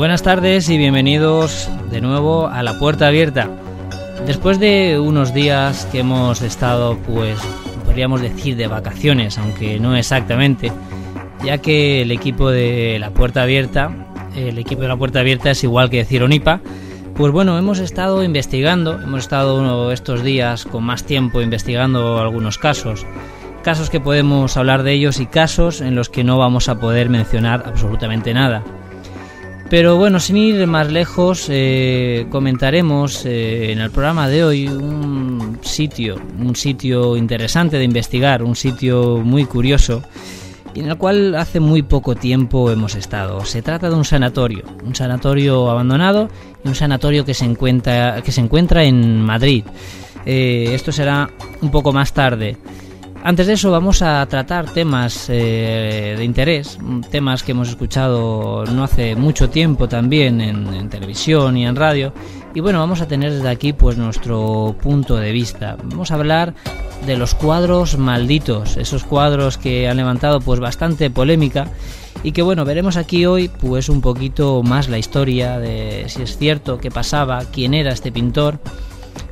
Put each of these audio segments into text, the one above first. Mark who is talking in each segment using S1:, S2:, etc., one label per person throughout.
S1: Buenas tardes y bienvenidos de nuevo a la puerta abierta. Después de unos días que hemos estado, pues, podríamos decir de vacaciones, aunque no exactamente, ya que el equipo de la puerta abierta, el equipo de la puerta abierta es igual que decir ONIPA, pues bueno, hemos estado investigando, hemos estado estos días con más tiempo investigando algunos casos, casos que podemos hablar de ellos y casos en los que no vamos a poder mencionar absolutamente nada. Pero bueno, sin ir más lejos, eh, comentaremos eh, en el programa de hoy un sitio, un sitio interesante de investigar, un sitio muy curioso y en el cual hace muy poco tiempo hemos estado. Se trata de un sanatorio, un sanatorio abandonado y un sanatorio que se encuentra, que se encuentra en Madrid. Eh, esto será un poco más tarde. Antes de eso vamos a tratar temas eh, de interés, temas que hemos escuchado no hace mucho tiempo también en, televisión y en radio. Y bueno, vamos a tener desde aquí pues nuestro punto de vista. Vamos a hablar de los cuadros malditos, esos cuadros que han levantado pues bastante polémica y que bueno, veremos aquí hoy pues un poquito más la historia de si es cierto, qué pasaba, quién era este pintor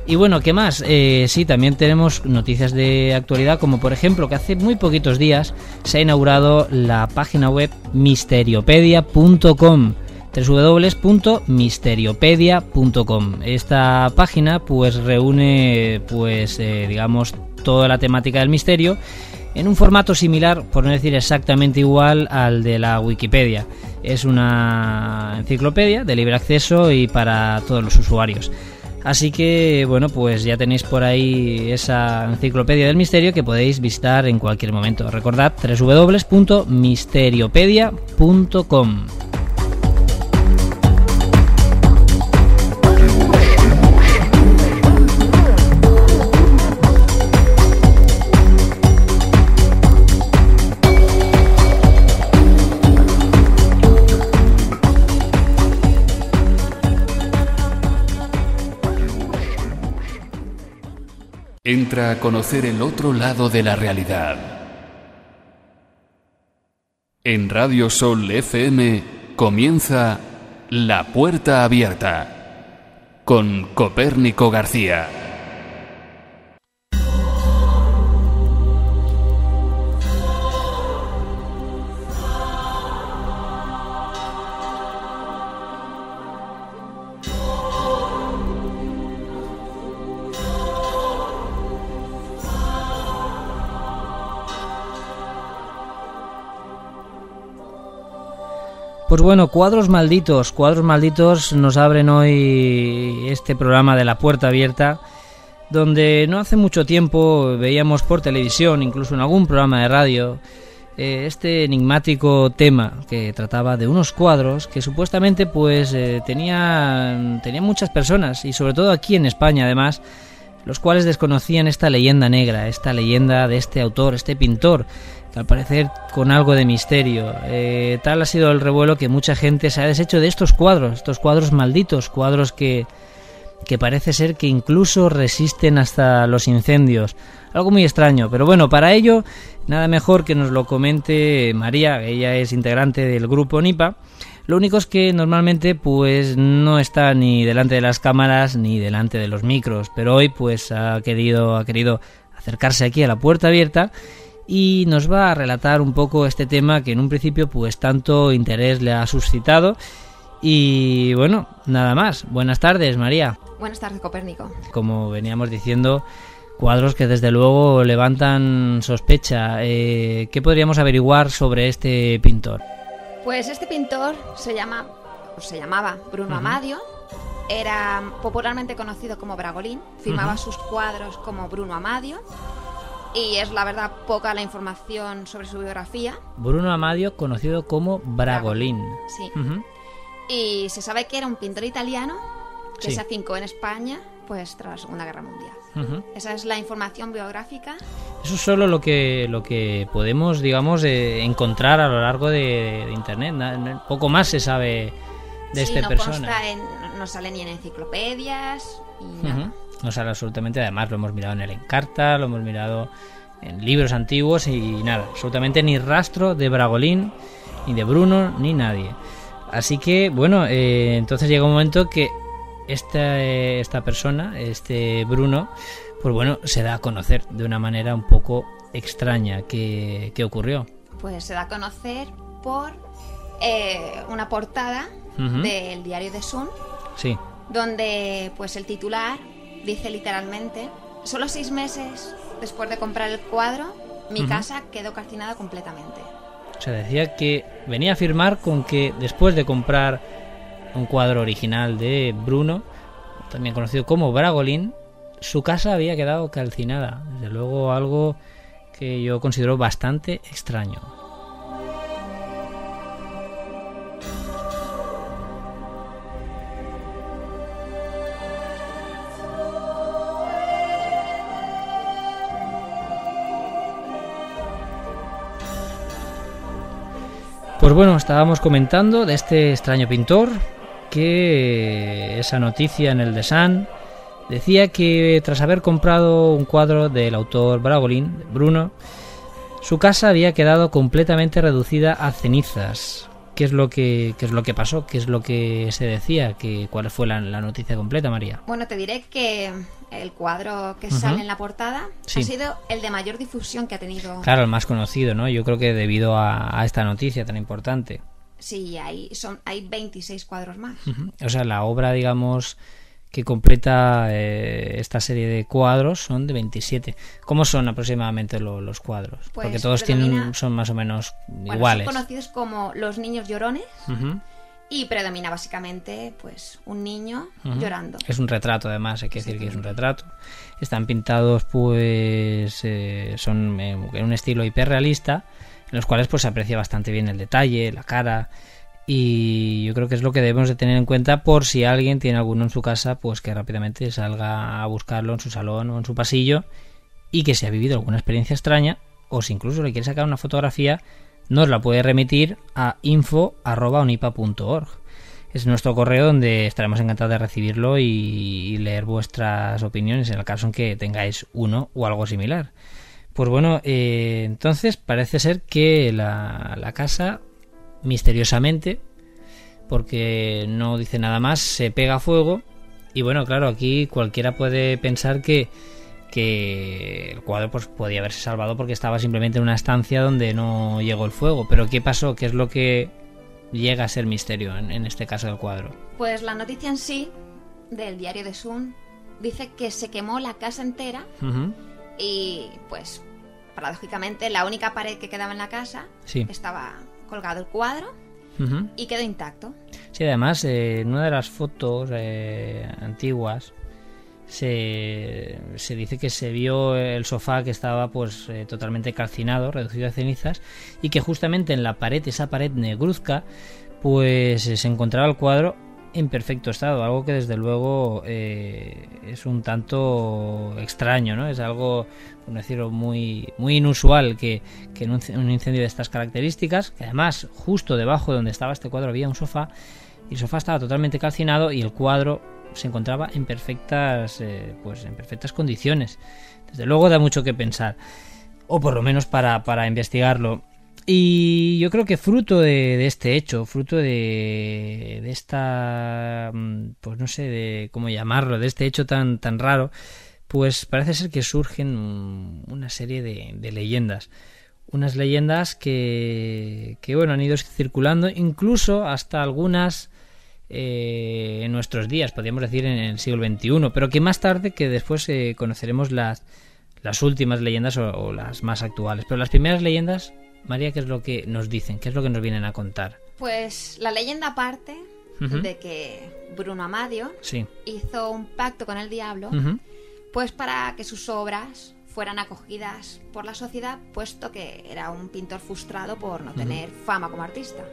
S1: y bueno, ¿qué más? Eh, sí, también tenemos noticias de actualidad, como por ejemplo que hace muy poquitos días se ha inaugurado la página web misteriopedia.com www.misteriopedia.com Esta página pues reúne pues eh, digamos toda la temática del misterio en un formato similar, por no decir exactamente igual al de la Wikipedia. Es una enciclopedia de libre acceso y para todos los usuarios. Así que, bueno, pues ya tenéis por ahí esa enciclopedia del misterio que podéis visitar en cualquier momento. Recordad www.misteriopedia.com.
S2: Entra a conocer el otro lado de la realidad. En Radio Sol FM comienza La Puerta Abierta con Copérnico García.
S1: Pues bueno, cuadros malditos, cuadros malditos nos abren hoy este programa de la puerta abierta, donde no hace mucho tiempo veíamos por televisión, incluso en algún programa de radio, eh, este enigmático tema que trataba de unos cuadros que supuestamente pues eh, tenían, tenían muchas personas y sobre todo aquí en España además, los cuales desconocían esta leyenda negra, esta leyenda de este autor, este pintor al parecer con algo de misterio. Eh, tal ha sido el revuelo que mucha gente se ha deshecho de estos cuadros, estos cuadros malditos, cuadros que, que parece ser que incluso resisten hasta los incendios. Algo muy extraño, pero bueno, para ello nada mejor que nos lo comente María, ella es integrante del grupo NIPA. Lo único es que normalmente pues no está ni delante de las cámaras ni delante de los micros, pero hoy pues ha querido ha querido acercarse aquí a la puerta abierta y nos va a relatar un poco este tema que en un principio pues tanto interés le ha suscitado. Y bueno, nada más. Buenas tardes, María.
S3: Buenas tardes, Copérnico.
S1: Como veníamos diciendo, cuadros que desde luego levantan sospecha. Eh, ¿Qué podríamos averiguar sobre este pintor?
S3: Pues este pintor se llama, o se llamaba Bruno Amadio. Era popularmente conocido como Bragolín. Firmaba sus cuadros como Bruno Amadio y es la verdad poca la información sobre su biografía.
S1: Bruno Amadio, conocido como Bragolín.
S3: Sí. Y se sabe que era un pintor italiano que se afincó en España pues tras la Segunda Guerra Mundial. Esa es la información biográfica.
S1: Eso es solo lo que lo que podemos, digamos, eh, encontrar a lo largo de, internet. Poco más se sabe de
S3: sí,
S1: este
S3: no
S1: persona.
S3: no sale ni en enciclopedias y nada.
S1: No sale absolutamente, además lo hemos mirado en el Encarta, lo hemos mirado en libros antiguos y nada, absolutamente ni rastro de Bragolín, ni de Bruno, ni nadie. Así que, bueno, eh, entonces llega un momento que esta, eh, esta persona, este Bruno, pues bueno, se da a conocer de una manera un poco extraña. ¿Qué, qué ocurrió?
S3: Pues se da a conocer por eh, una portada del diario de Sun.
S1: Sí.
S3: Donde, pues el titular dice literalmente: Solo seis meses después de comprar el cuadro, mi casa quedó calcinada completamente.
S1: O sea, decía que venía a afirmar con que después de comprar un cuadro original de Bruno, también conocido como Bragolin, su casa había quedado calcinada. Desde luego algo que yo considero bastante extraño. Pues bueno, estábamos comentando de este extraño pintor que esa noticia en el The Sun decía que tras haber comprado un cuadro del autor Bragolin, Bruno, su casa había quedado completamente reducida a cenizas. ¿Qué es lo que, qué es lo que pasó? ¿Qué es lo que se decía? ¿Qué, ¿Cuál fue la, noticia completa, María?
S3: Bueno, te diré que el cuadro que sale en la portada ha sido el de mayor difusión que ha tenido.
S1: Claro, el más conocido, ¿no? Yo creo que debido a, esta noticia tan importante.
S3: Sí, hay, son, hay 26 cuadros más.
S1: O sea, la obra, digamos, que completa eh, esta serie de cuadros son de 27. ¿Cómo son aproximadamente los cuadros?
S3: Pues
S1: Porque todos tienen son más o menos iguales.
S3: Son conocidos como los niños llorones. Y predomina básicamente pues un niño llorando.
S1: Es un retrato además, hay que decir que es un retrato. Están pintados pues eh, son en un estilo hiperrealista, en los cuales pues se aprecia bastante bien el detalle, la cara y yo creo que es lo que debemos de tener en cuenta por si alguien tiene alguno en su casa, pues que rápidamente salga a buscarlo en su salón o en su pasillo y que se ha vivido alguna experiencia extraña o si incluso le quiere sacar una fotografía nos la puede remitir a info.onipa.org. Es nuestro correo donde estaremos encantados de recibirlo y, leer vuestras opiniones en el caso en que tengáis uno o algo similar. Pues bueno, eh, entonces parece ser que la, la casa, misteriosamente, porque no dice nada más, se pega a fuego. Y bueno, claro, aquí cualquiera puede pensar que que el cuadro pues podía haberse salvado porque estaba simplemente en una estancia donde no llegó el fuego. Pero ¿qué pasó? ¿Qué es lo que llega a ser misterio en, este caso del cuadro?
S3: Pues la noticia en sí del diario de Sun dice que se quemó la casa entera y pues paradójicamente la única pared que quedaba en la casa estaba colgado el cuadro y quedó intacto.
S1: Sí, además eh, en una de las fotos eh, antiguas se, se, dice que se vio el sofá que estaba pues eh, totalmente calcinado, reducido a cenizas y que justamente en la pared, esa pared negruzca, pues se encontraba el cuadro en perfecto estado, algo que desde luego eh, es un tanto extraño, ¿no? Es algo, por decirlo, muy, muy inusual que, que en un, incendio de estas características, que además justo debajo de donde estaba este cuadro había un sofá, y el sofá estaba totalmente calcinado y el cuadro se encontraba en perfectas, eh, pues en perfectas condiciones. Desde luego da mucho que pensar, o por lo menos para, para investigarlo. Y yo creo que fruto de, este hecho, fruto de, de, esta, mm, pues no sé de cómo llamarlo, de este hecho tan, tan raro, pues parece ser que surgen una serie de, de leyendas. Unas leyendas que, que, bueno, han ido circulando, incluso hasta algunas eh, en nuestros días, podríamos decir en el siglo XXI, pero que más tarde, que después eh, conoceremos las, las últimas leyendas o, las más actuales. Pero las primeras leyendas, María, ¿qué es lo que nos dicen? ¿Qué es lo que nos vienen a contar?
S3: Pues la leyenda parte de que Bruno Amadio hizo un pacto con el diablo, pues para que sus obras fueran acogidas por la sociedad, puesto que era un pintor frustrado por no tener fama como artista.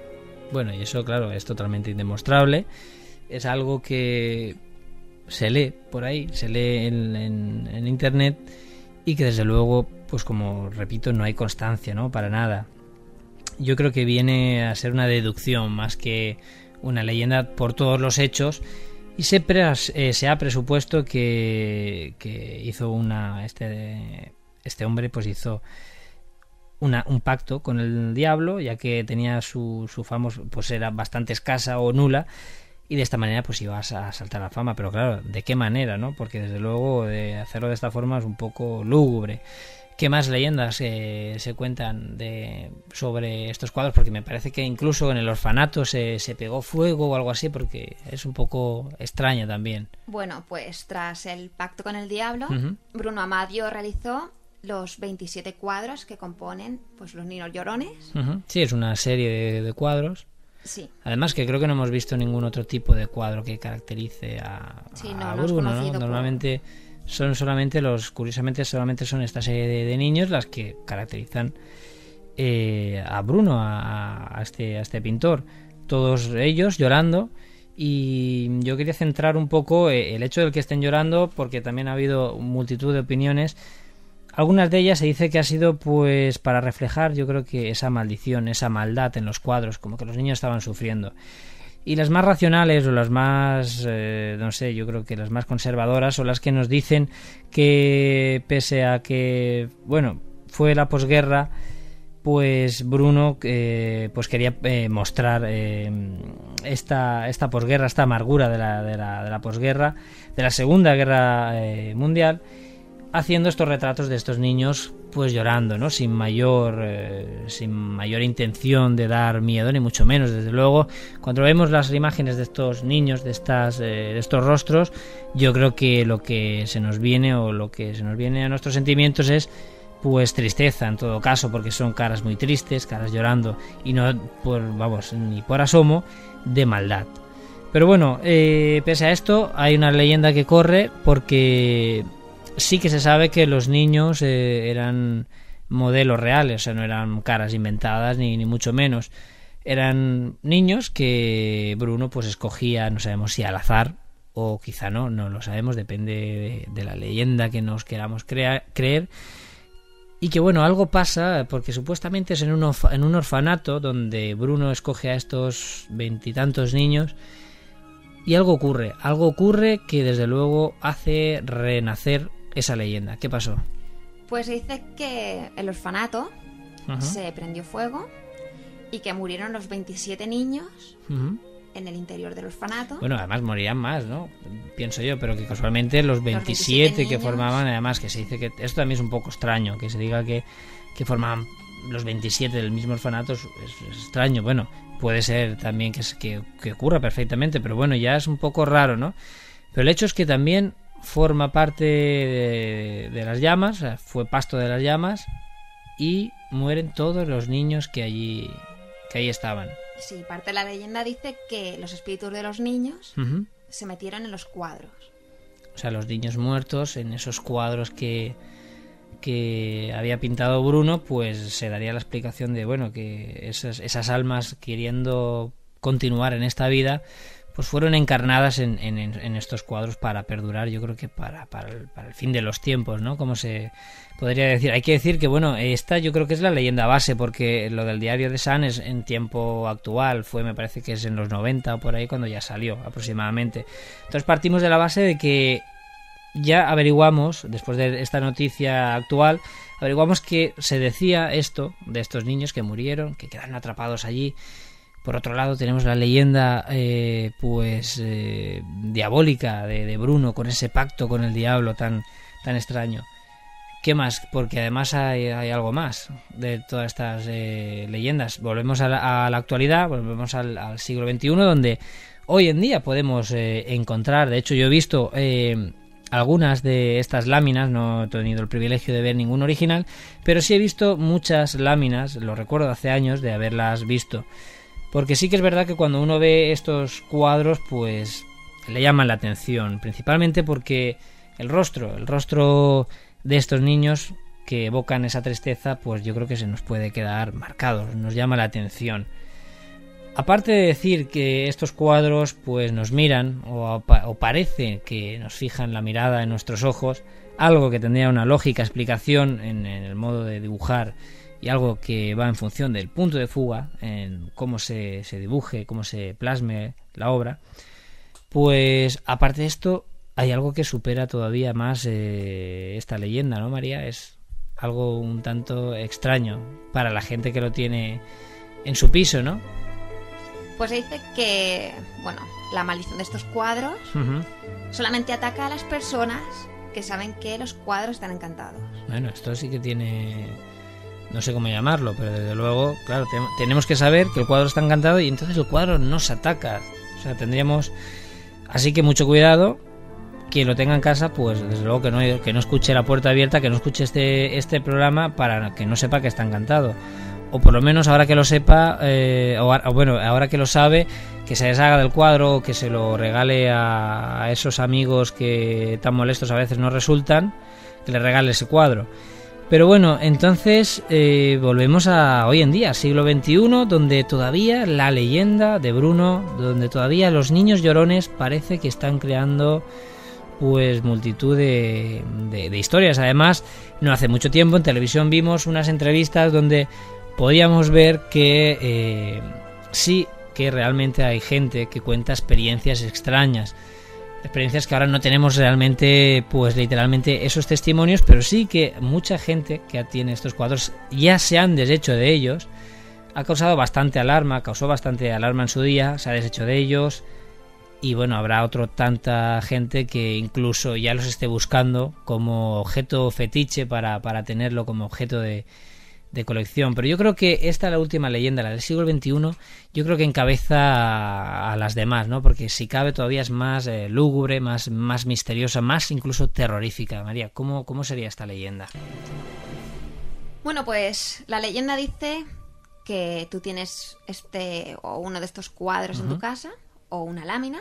S1: Bueno, y eso, claro, es totalmente indemostrable. Es algo que se lee por ahí, se lee en, internet y que desde luego, pues como repito, no hay constancia, ¿no? Para nada. Yo creo que viene a ser una deducción más que una leyenda por todos los hechos Y se, eh, se ha presupuesto que, que hizo una. Este, este hombre, pues hizo una, un pacto con el diablo, ya que tenía su, su fama, pues era bastante escasa o nula, y de esta manera pues ibas a saltar la fama. Pero claro, ¿de qué manera, no? Porque desde luego de hacerlo de esta forma es un poco lúgubre. ¿Qué más leyendas eh, se cuentan de, sobre estos cuadros? Porque me parece que incluso en el orfanato se, se, pegó fuego o algo así, porque es un poco extraña también.
S3: Bueno, pues tras el pacto con el diablo, Bruno Amadio realizó los 27 cuadros que componen pues los niños llorones.
S1: Sí, es una serie de, cuadros.
S3: Sí.
S1: Además que creo que no hemos visto ningún otro tipo de cuadro que caracterice a,
S3: sí, no,
S1: a
S3: Bruno,
S1: ¿no? Normalmente son solamente los, curiosamente solamente son esta serie de, niños las que caracterizan eh, a Bruno, a, este, a este pintor. Todos ellos llorando. Y yo quería centrar un poco eh, el hecho del que estén llorando, porque también ha habido multitud de opiniones. Algunas de ellas se dice que ha sido pues para reflejar, yo creo que esa maldición, esa maldad en los cuadros, como que los niños estaban sufriendo. Y las más racionales o las más, eh, no sé, yo creo que las más conservadoras son las que nos dicen que pese a que, bueno, fue la posguerra, pues Bruno eh, pues quería eh, mostrar esta, esta posguerra, esta amargura de la, de la, de la posguerra, de la Segunda Guerra Mundial, haciendo estos retratos de estos niños pues llorando, ¿no? Sin mayor, eh, sin mayor intención de dar miedo, ni mucho menos. Desde luego, cuando vemos las imágenes de estos niños, de, estas, eh, de estos rostros, yo creo que lo que se nos viene o lo que se nos viene a nuestros sentimientos es pues tristeza en todo caso, porque son caras muy tristes, caras llorando y no por, vamos, ni por asomo de maldad. Pero bueno, eh, pese a esto, hay una leyenda que corre porque sí que se sabe que los niños eh, eran modelos reales, o sea, no eran caras inventadas ni, ni mucho menos. Eran niños que Bruno pues escogía, no sabemos si al azar o quizá no, no lo sabemos, depende de, la leyenda que nos queramos creer. Y que bueno, algo pasa porque supuestamente es en un, en un orfanato donde Bruno escoge a estos veintitantos niños y algo ocurre, algo ocurre que desde luego hace renacer esa leyenda. ¿Qué pasó?
S3: Pues dice que el orfanato se prendió fuego y que murieron los 27 niños en el interior del orfanato.
S1: Bueno, además morían más, ¿no? Pienso yo, pero que casualmente los 27, que formaban, además que se dice que esto también es un poco extraño, que se diga que, que formaban los 27 del mismo orfanato es, extraño. Bueno, puede ser también que, que, que ocurra perfectamente, pero bueno, ya es un poco raro, ¿no? Pero el hecho es que también forma parte de, las llamas, fue pasto de las llamas y mueren todos los niños que allí que ahí estaban.
S3: Sí, parte de la leyenda dice que los espíritus de los niños se metieron en los cuadros.
S1: O sea, los niños muertos en esos cuadros que, que había pintado Bruno, pues se daría la explicación de, bueno, que esas, esas almas queriendo continuar en esta vida, pues fueron encarnadas en, en, estos cuadros para perdurar, yo creo que para, para, el, para, el, fin de los tiempos, ¿no? Como se podría decir. Hay que decir que, bueno, esta yo creo que es la leyenda base, porque lo del diario de San es en tiempo actual, fue, me parece que es en los 90 o por ahí cuando ya salió aproximadamente. Entonces partimos de la base de que ya averiguamos, después de esta noticia actual, averiguamos que se decía esto de estos niños que murieron, que quedaron atrapados allí por otro lado tenemos la leyenda eh, pues eh, diabólica de, Bruno con ese pacto con el diablo tan, tan extraño. ¿Qué más? Porque además hay, algo más de todas estas eh, leyendas. Volvemos a la, actualidad, volvemos al, siglo XXI donde hoy en día podemos encontrar, de hecho yo he visto algunas de estas láminas, no he tenido el privilegio de ver ningún original, pero sí he visto muchas láminas, lo recuerdo hace años de haberlas visto porque sí que es verdad que cuando uno ve estos cuadros, pues le llaman la atención, principalmente porque el rostro, el rostro de estos niños que evocan esa tristeza, pues yo creo que se nos puede quedar marcado, nos llama la atención. Aparte de decir que estos cuadros pues nos miran o, parece que nos fijan la mirada en nuestros ojos, algo que tendría una lógica explicación en el modo de dibujar y algo que va en función del punto de fuga, en cómo se, se dibuje, cómo se plasme la obra, Pues aparte de esto, hay algo que supera todavía más eh, esta leyenda, ¿no, María? Es algo un tanto extraño para la gente que lo tiene en su piso, ¿no?
S3: Pues se dice que, bueno, la maldición de estos cuadros solamente ataca a las personas que saben que los cuadros están encantados.
S1: Bueno, esto sí que tiene... No sé cómo llamarlo, pero desde luego, claro, te- tenemos que saber que el cuadro está encantado y entonces el cuadro nos ataca. O sea, tendríamos... Así que mucho cuidado. Quien lo tenga en casa, pues desde luego que no, que no escuche la puerta abierta, que no escuche este, este programa para que no sepa que está encantado. O por lo menos ahora que lo sepa, eh, o bueno, ahora que lo sabe, que se deshaga del cuadro, que se lo regale a, a esos amigos que tan molestos a veces no resultan, que le regale ese cuadro. Pero bueno, entonces eh, volvemos a hoy en día, siglo XXI, donde todavía la leyenda de Bruno, donde todavía los niños llorones parece que están creando pues multitud de, de- de historias. Además, no hace mucho tiempo en televisión vimos unas entrevistas donde podíamos ver que eh, sí que realmente hay gente que cuenta experiencias extrañas experiencias que ahora no tenemos realmente, pues literalmente esos testimonios, pero sí que mucha gente que tiene estos cuadros ya se han deshecho de ellos, ha causado bastante alarma, causó bastante alarma en su día, se ha deshecho de ellos. Y bueno, habrá otro tanta gente que incluso ya los esté buscando como objeto fetiche para, para tenerlo como objeto de, de colección. Pero yo creo que esta, la última leyenda, la del siglo XXI, yo creo que encabeza a, las demás, ¿no? Porque si cabe todavía es más eh, lúgubre, más, más misteriosa, más incluso terrorífica. María, ¿cómo, ¿cómo sería esta leyenda?
S3: Bueno, pues la leyenda dice que tú tienes este o uno de estos cuadros en tu casa o una lámina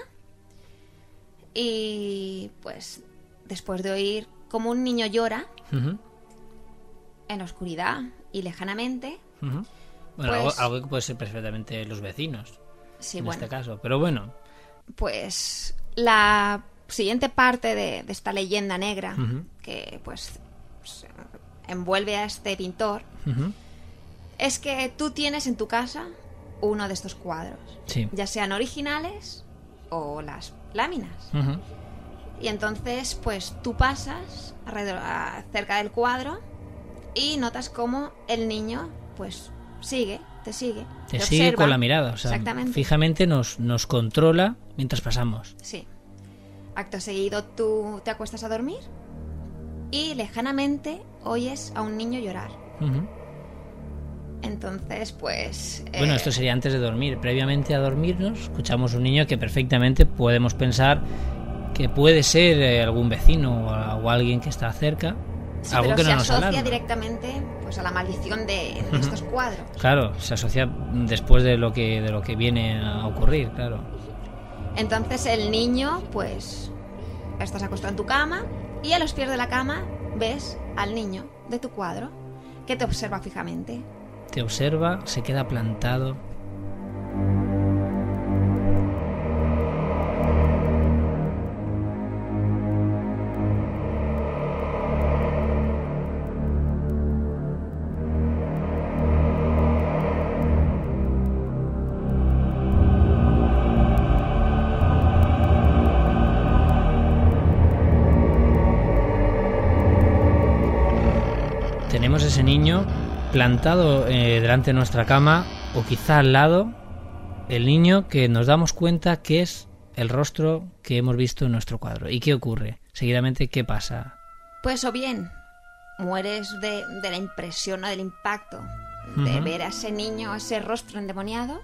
S3: y pues después de oír como un niño llora en la oscuridad y lejanamente.
S1: Bueno,
S3: Pues-
S1: algo, algo que puede ser perfectamente los vecinos,
S3: sí,
S1: en
S3: bueno,
S1: este caso. Pero bueno,
S3: pues la siguiente parte de, de esta leyenda negra que pues envuelve a este pintor es que tú tienes en tu casa uno de estos cuadros,
S1: sí.
S3: ya sean originales o las láminas. Y entonces, pues tú pasas alrededor, cerca del cuadro y notas cómo el niño, pues sigue, te sigue.
S1: Te
S3: te
S1: sigue
S3: observa.
S1: con la mirada, o sea,
S3: Exactamente.
S1: fijamente nos, nos controla mientras pasamos.
S3: Sí. Acto seguido, tú te acuestas a dormir y lejanamente oyes a un niño llorar. Entonces, pues.
S1: Bueno,
S3: eh,
S1: esto sería antes de dormir. Previamente a dormirnos, escuchamos un niño que perfectamente podemos pensar que puede ser eh, algún vecino o alguien que está cerca.
S3: Sí,
S1: algo
S3: pero
S1: que
S3: se
S1: no nos
S3: asocia
S1: alarma.
S3: directamente pues, a la maldición de, de estos cuadros.
S1: Claro, se asocia después de lo que de lo que viene a ocurrir, claro.
S3: Entonces el niño, pues, estás acostado en tu cama y a los pies de la cama ves al niño de tu cuadro que te observa fijamente.
S1: Te observa, se queda plantado. Tenemos ese niño plantado eh, delante de nuestra cama o quizá al lado el niño que nos damos cuenta que es el rostro que hemos visto en nuestro cuadro. ¿Y qué ocurre? Seguidamente, ¿qué pasa?
S3: Pues o bien mueres de, de la impresión o del impacto de ver a ese niño, a ese rostro endemoniado,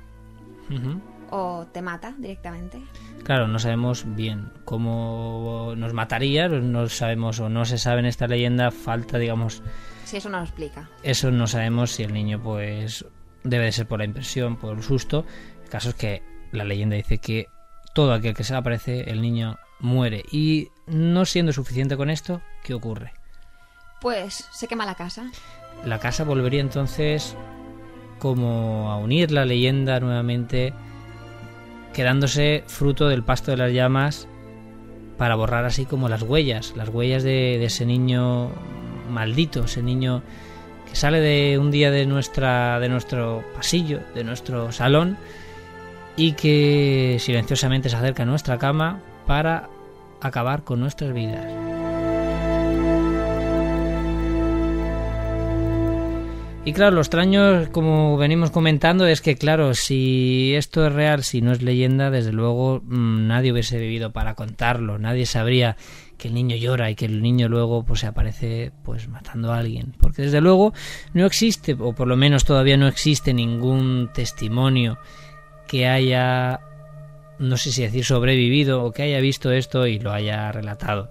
S3: o te mata directamente.
S1: Claro, no sabemos bien cómo nos mataría, no sabemos o no se sabe en esta leyenda, falta, digamos,
S3: Si eso no lo explica.
S1: eso no sabemos si el niño pues debe de ser por la impresión, por el susto. El caso es que la leyenda dice que todo aquel que se aparece, el niño muere. Y no siendo suficiente con esto, ¿qué ocurre?
S3: Pues se quema la casa.
S1: La casa volvería entonces como a unir la leyenda nuevamente, quedándose fruto del pasto de las llamas para borrar así como las huellas, las huellas de, de ese niño maldito, ese niño que sale de un día de nuestra de nuestro pasillo, de nuestro salón y que silenciosamente se acerca a nuestra cama para acabar con nuestras vidas. Y claro, lo extraño, como venimos comentando, es que, claro, si esto es real, si no es leyenda, desde luego mm, nadie hubiese vivido para contarlo, nadie sabría que el niño llora y que el niño luego pues se aparece pues matando a alguien, porque desde luego no existe, o por lo menos todavía no existe ningún testimonio que haya, no sé si decir sobrevivido o que haya visto esto y lo haya relatado.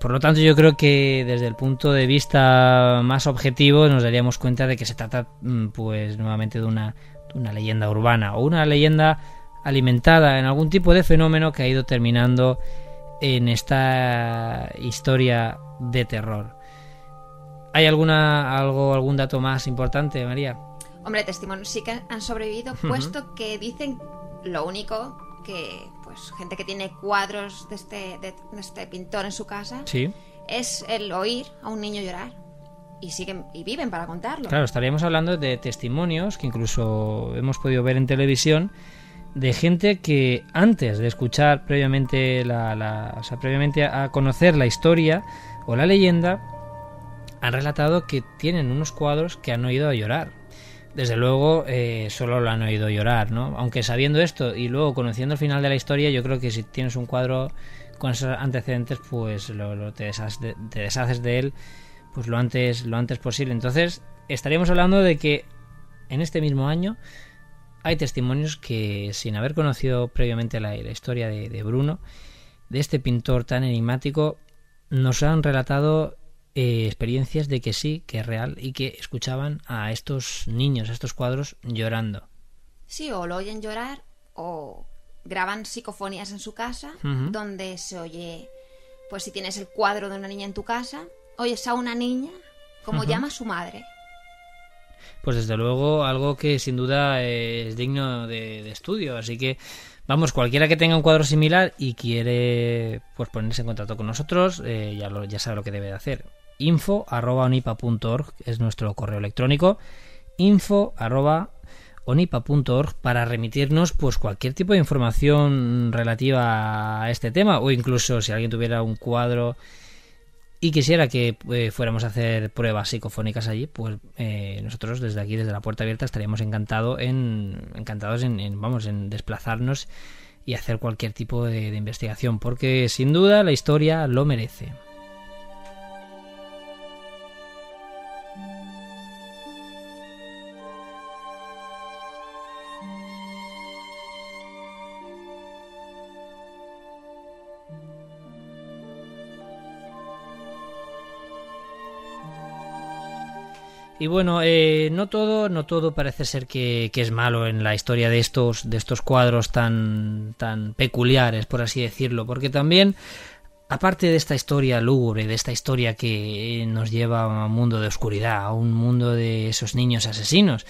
S1: Por lo tanto, yo creo que desde el punto de vista más objetivo nos daríamos cuenta de que se trata, mm, pues, nuevamente de una, una leyenda urbana o una leyenda alimentada en algún tipo de fenómeno que ha ido terminando en esta historia de terror. ¿Hay alguna algo algún dato más importante, María?
S3: Hombre, testimonios sí que han sobrevivido, puesto que dicen lo único que pues, gente que tiene cuadros de este, de, este pintor en su casa,
S1: sí.
S3: es el oír a un niño llorar. Y siguen y viven para contarlo.
S1: Claro, estaríamos hablando de testimonios que incluso hemos podido ver en televisión de gente que antes de escuchar previamente la, o sea, previamente a conocer la historia o la leyenda han relatado que tienen unos cuadros que han oído llorar desde luego eh, solo lo han oído llorar, ¿no? Aunque sabiendo esto y luego conociendo el final de la historia, yo creo que si tienes un cuadro con esos antecedentes, pues lo, te, deshaces de, él pues lo antes, lo antes posible. Entonces, estaríamos hablando de que en este mismo año hay testimonios que, sin haber conocido previamente la, historia de, de Bruno, de este pintor tan enigmático, nos han relatado eh, experiencias de que sí, que es real y que escuchaban a estos niños, a estos cuadros llorando.
S3: Sí, o lo oyen llorar o graban psicofonías en su casa donde se oye, pues si tienes el cuadro de una niña en tu casa, oyes a una niña como llama a su madre.
S1: Pues desde luego algo que sin duda es digno de, estudio, así que Vamos, cualquiera que tenga un cuadro similar y quiere pues ponerse en contacto con nosotros, eh, ya, lo, ya sabe lo que debe de hacer. Info.onipa.org es nuestro correo electrónico. Info.onipa.org para remitirnos pues cualquier tipo de información relativa a este tema o incluso si alguien tuviera un cuadro y quisiera que eh, fuéramos a hacer pruebas psicofónicas allí, pues eh, nosotros desde aquí, desde la puerta abierta, estaríamos en, encantados en, vamos, en desplazarnos y hacer cualquier tipo de investigación, porque sin duda la historia lo merece. Y bueno, eh, no todo, no todo parece ser que, es malo en la historia de estos, de estos cuadros tan, tan peculiares, por así decirlo, porque también, aparte de esta historia lúgubre, de esta historia que nos lleva a un mundo de oscuridad, a un mundo de esos niños asesinos,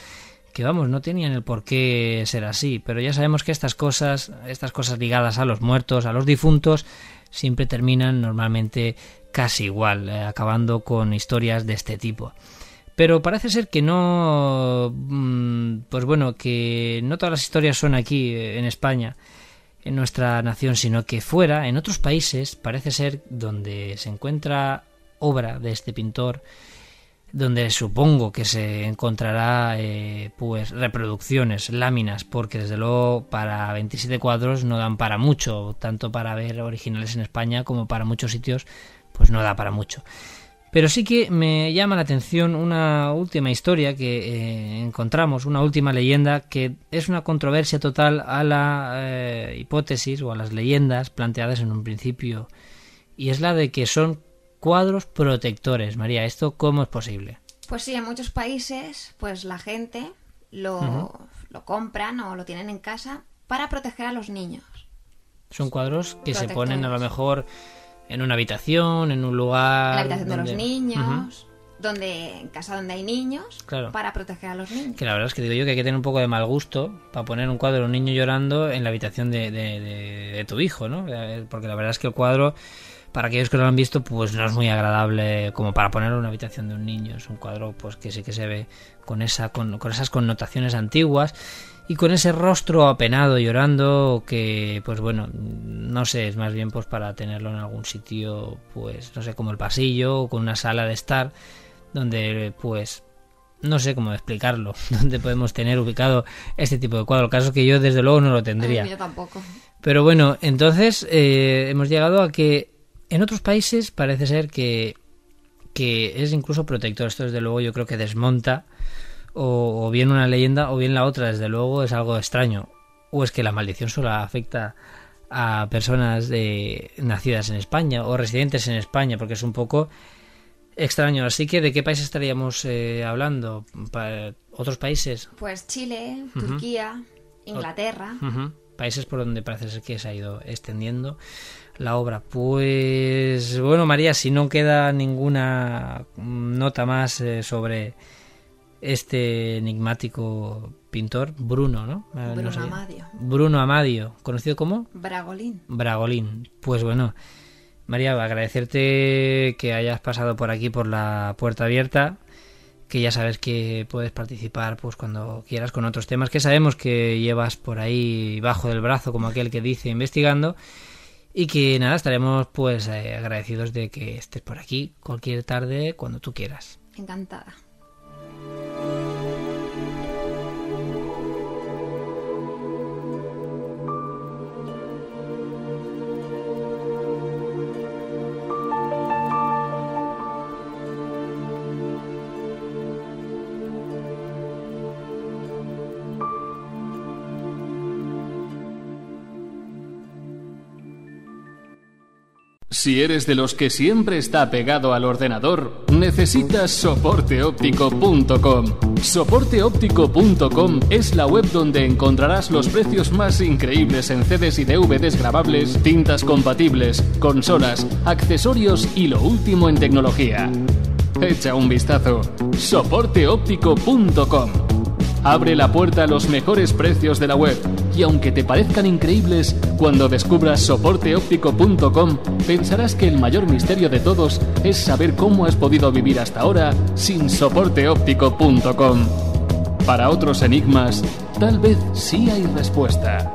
S1: que vamos, no tenían el por qué ser así, pero ya sabemos que estas cosas, estas cosas ligadas a los muertos, a los difuntos, siempre terminan normalmente casi igual, eh, acabando con historias de este tipo. Pero parece ser que no, mm, pues bueno, que no todas las historias son aquí eh, en España, en nuestra nación, sino que fuera, en otros países, parece ser donde se encuentra obra de este pintor, donde supongo que se encontrará eh, pues reproducciones, láminas, porque desde luego para 27 cuadros no dan para mucho, tanto para ver originales en España como para muchos sitios, pues no da para mucho. Pero sí que me llama la atención una última historia que eh, encontramos, una última leyenda que es una controversia total a la eh, hipótesis o a las leyendas planteadas en un principio. Y es la de que son cuadros protectores. María, ¿esto cómo es posible?
S3: Pues sí, en muchos países, pues la gente lo, lo compran o lo tienen en casa para proteger a los niños.
S1: Son cuadros que se ponen a lo mejor en una habitación, en un lugar. En
S3: la habitación de los niños. Donde, en casa donde hay niños, para proteger a los niños.
S1: Que la verdad es que digo yo que hay que tener un poco de mal gusto para poner un cuadro de un niño llorando en la habitación de, de, tu hijo, ¿no? Eh, porque la verdad es que el cuadro, para aquellos que no lo han visto, pues no es muy agradable como para ponerlo en una habitación de un niño. Es un cuadro pues que sí que se ve con, esa, con, con esas connotaciones antiguas y con ese rostro apenado llorando que pues bueno no sé es más bien pues para tenerlo en algún sitio pues no sé como el pasillo o con una sala de estar donde pues no sé cómo explicarlo donde podemos tener ubicado este tipo de cuadro el caso es que yo desde luego no lo tendría
S3: Ay, yo tampoco.
S1: pero bueno entonces eh, hemos llegado a que en otros países parece ser que que es incluso protector esto desde luego yo creo que desmonta o, o, bien una leyenda o bien la otra, desde luego es algo extraño. O es que la maldición solo afecta a personas de, nacidas en España o residentes en España, porque es un poco extraño. Así que, ¿de qué país estaríamos eh, hablando? ¿Para ¿Otros países?
S3: Pues Chile, uh -huh. Turquía, Inglaterra.
S1: Uh -huh. Países por donde parece ser que se ha ido extendiendo la obra. Pues bueno, María, si no queda ninguna nota más eh, sobre este enigmático pintor, Bruno, ¿no?
S3: Bruno no Amadio.
S1: Bruno Amadio, conocido como
S3: Bragolín.
S1: Bragolín. Pues bueno, María, agradecerte que hayas pasado por aquí por la puerta abierta, que ya sabes que puedes participar pues cuando quieras con otros temas que sabemos que llevas por ahí bajo del brazo como aquel que dice investigando y que nada, estaremos pues eh, agradecidos de que estés por aquí cualquier tarde cuando tú quieras.
S3: Encantada.
S2: Si eres de los que siempre está pegado al ordenador, necesitas soporteóptico.com. Soporteóptico.com es la web donde encontrarás los precios más increíbles en CDs y DVDs grabables, tintas compatibles, consolas, accesorios y lo último en tecnología. Echa un vistazo. soporteóptico.com. Abre la puerta a los mejores precios de la web y aunque te parezcan increíbles, cuando descubras soporteóptico.com pensarás que el mayor misterio de todos es saber cómo has podido vivir hasta ahora sin soporteóptico.com. Para otros enigmas, tal vez sí hay respuesta.